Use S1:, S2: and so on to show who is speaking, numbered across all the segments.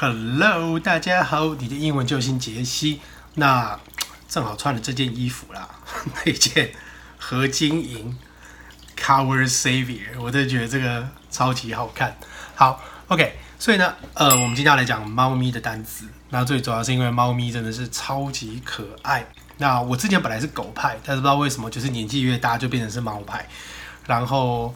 S1: Hello，大家好，你的英文救星杰西。那正好穿了这件衣服啦，那件合金银 Cover Savior，我真的觉得这个超级好看。好，OK，所以呢，呃，我们今天要来讲猫咪的单词。那最主要是因为猫咪真的是超级可爱。那我之前本来是狗派，但是不知道为什么，就是年纪越大就变成是猫派。然后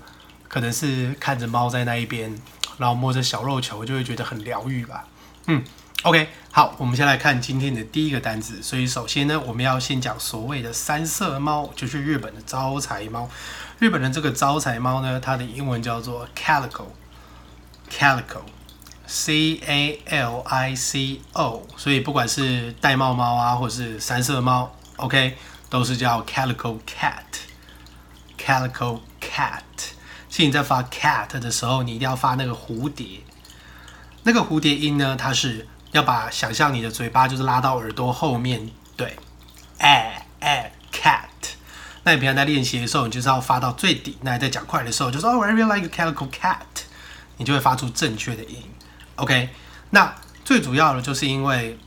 S1: 可能是看着猫在那一边，然后摸着小肉球，就会觉得很疗愈吧。嗯，OK，好，我们先来看今天的第一个单子。所以首先呢，我们要先讲所谓的三色猫，就是日本的招财猫。日本的这个招财猫呢，它的英文叫做 calico，calico，C A L I C O。所以不管是玳瑁猫啊，或者是三色猫，OK，都是叫 calico cat，calico cat。所以你在发 cat 的时候，你一定要发那个蝴蝶。那个蝴蝶音呢，它是要把想象你的嘴巴就是拉到耳朵后面，对，哎哎，cat。那你平常在练习的时候，你就是要发到最底。那你在讲快的时候，就说 Oh, I really like a calico cat，你就会发出正确的音。OK，那最主要的就是因为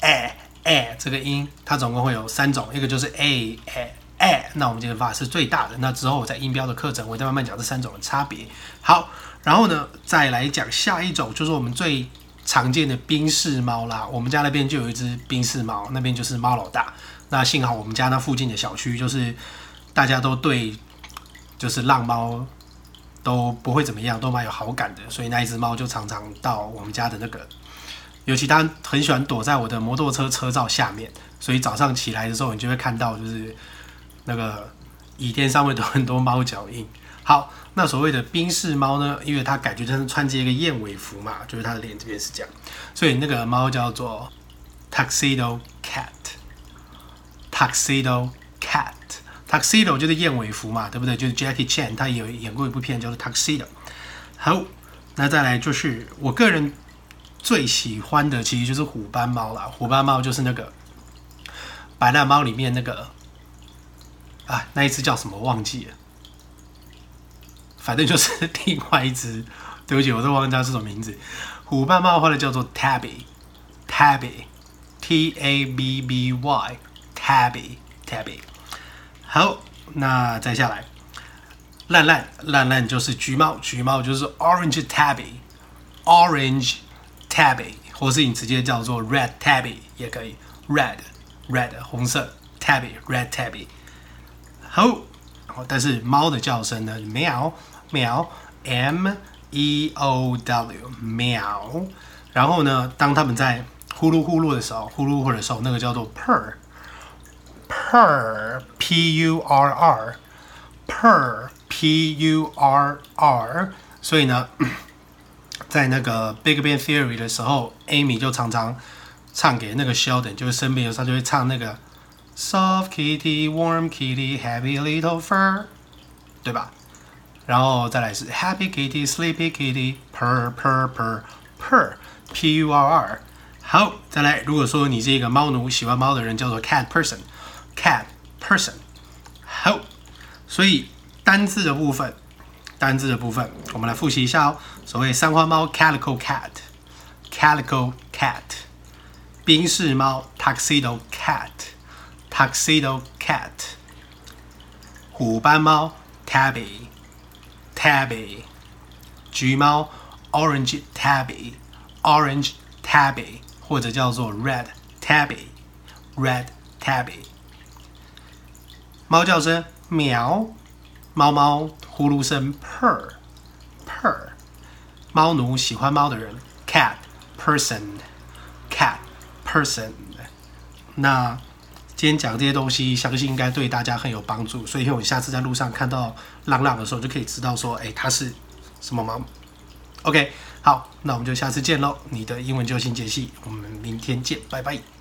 S1: 哎哎这个音，它总共会有三种，一个就是 a 哎那我们今天发是最大的。那之后我在音标的课程，我再慢慢讲这三种的差别。好。然后呢，再来讲下一种，就是我们最常见的冰室猫啦。我们家那边就有一只冰室猫，那边就是猫老大。那幸好我们家那附近的小区，就是大家都对，就是浪猫都不会怎么样，都蛮有好感的。所以那一只猫就常常到我们家的那个，尤其它很喜欢躲在我的摩托车车罩下面。所以早上起来的时候，你就会看到就是那个椅垫上面都很多猫脚印。好，那所谓的宾士猫呢？因为它感觉就是穿着一个燕尾服嘛，就是它的脸这边是这样，所以那个猫叫做 tuxedo cat，tuxedo cat，tuxedo 就是燕尾服嘛，对不对？就是 Jackie Chan 他有演过一部片叫做 tuxedo。好，那再来就是我个人最喜欢的，其实就是虎斑猫啦。虎斑猫就是那个白烂猫里面那个啊，那一只叫什么忘记了。反正就是另外一只，对不起，我都忘记它是什么名字。虎斑猫或者叫做 Tabby，Tabby，T A B B Y，Tabby，Tabby。好，那再下来，烂烂烂烂就是橘猫，橘猫就是 Orange Tabby，Orange Tabby，或是你直接叫做 Red Tabby 也可以，Red Red 红色 Tabby，Red Tabby。好，但是猫的叫声呢，喵。喵，M E O W，喵。然后呢，当他们在呼噜呼噜的时候，呼噜呼噜的时候，那个叫做 purr，purr，P U R R，purr，P U R R。所以呢，在那个 Big Bang Theory 的时候，Amy 就常常唱给那个 Sheldon，就是身边有时候就会唱那个 Soft Kitty, Warm Kitty, Happy Little Fur，对吧？然后再来是 Happy Kitty, Sleepy Kitty, Purr Purr Purr Purr, P U R R。好，再来，如果说你是一个猫奴，喜欢猫的人，叫做 Cat Person, Cat Person。好，所以单字的部分，单字的部分，我们来复习一下哦。所谓三花猫 Calico Cat, Calico Cat。宾士猫 Tuxedo Cat, Tuxedo Cat。虎斑猫 Tabby。Tabby，橘猫，Orange Tabby，Orange Tabby，或者叫做 Red Tabby，Red Tabby。猫叫声喵，猫猫呼噜声 purr，purr。猫奴喜欢猫的人，cat person，cat person。那。今天讲这些东西，相信应该对大家很有帮助。所以，我下次在路上看到浪浪的时候，就可以知道说，哎，他是什么猫。OK，好，那我们就下次见喽。你的英文救星杰西，我们明天见，拜拜。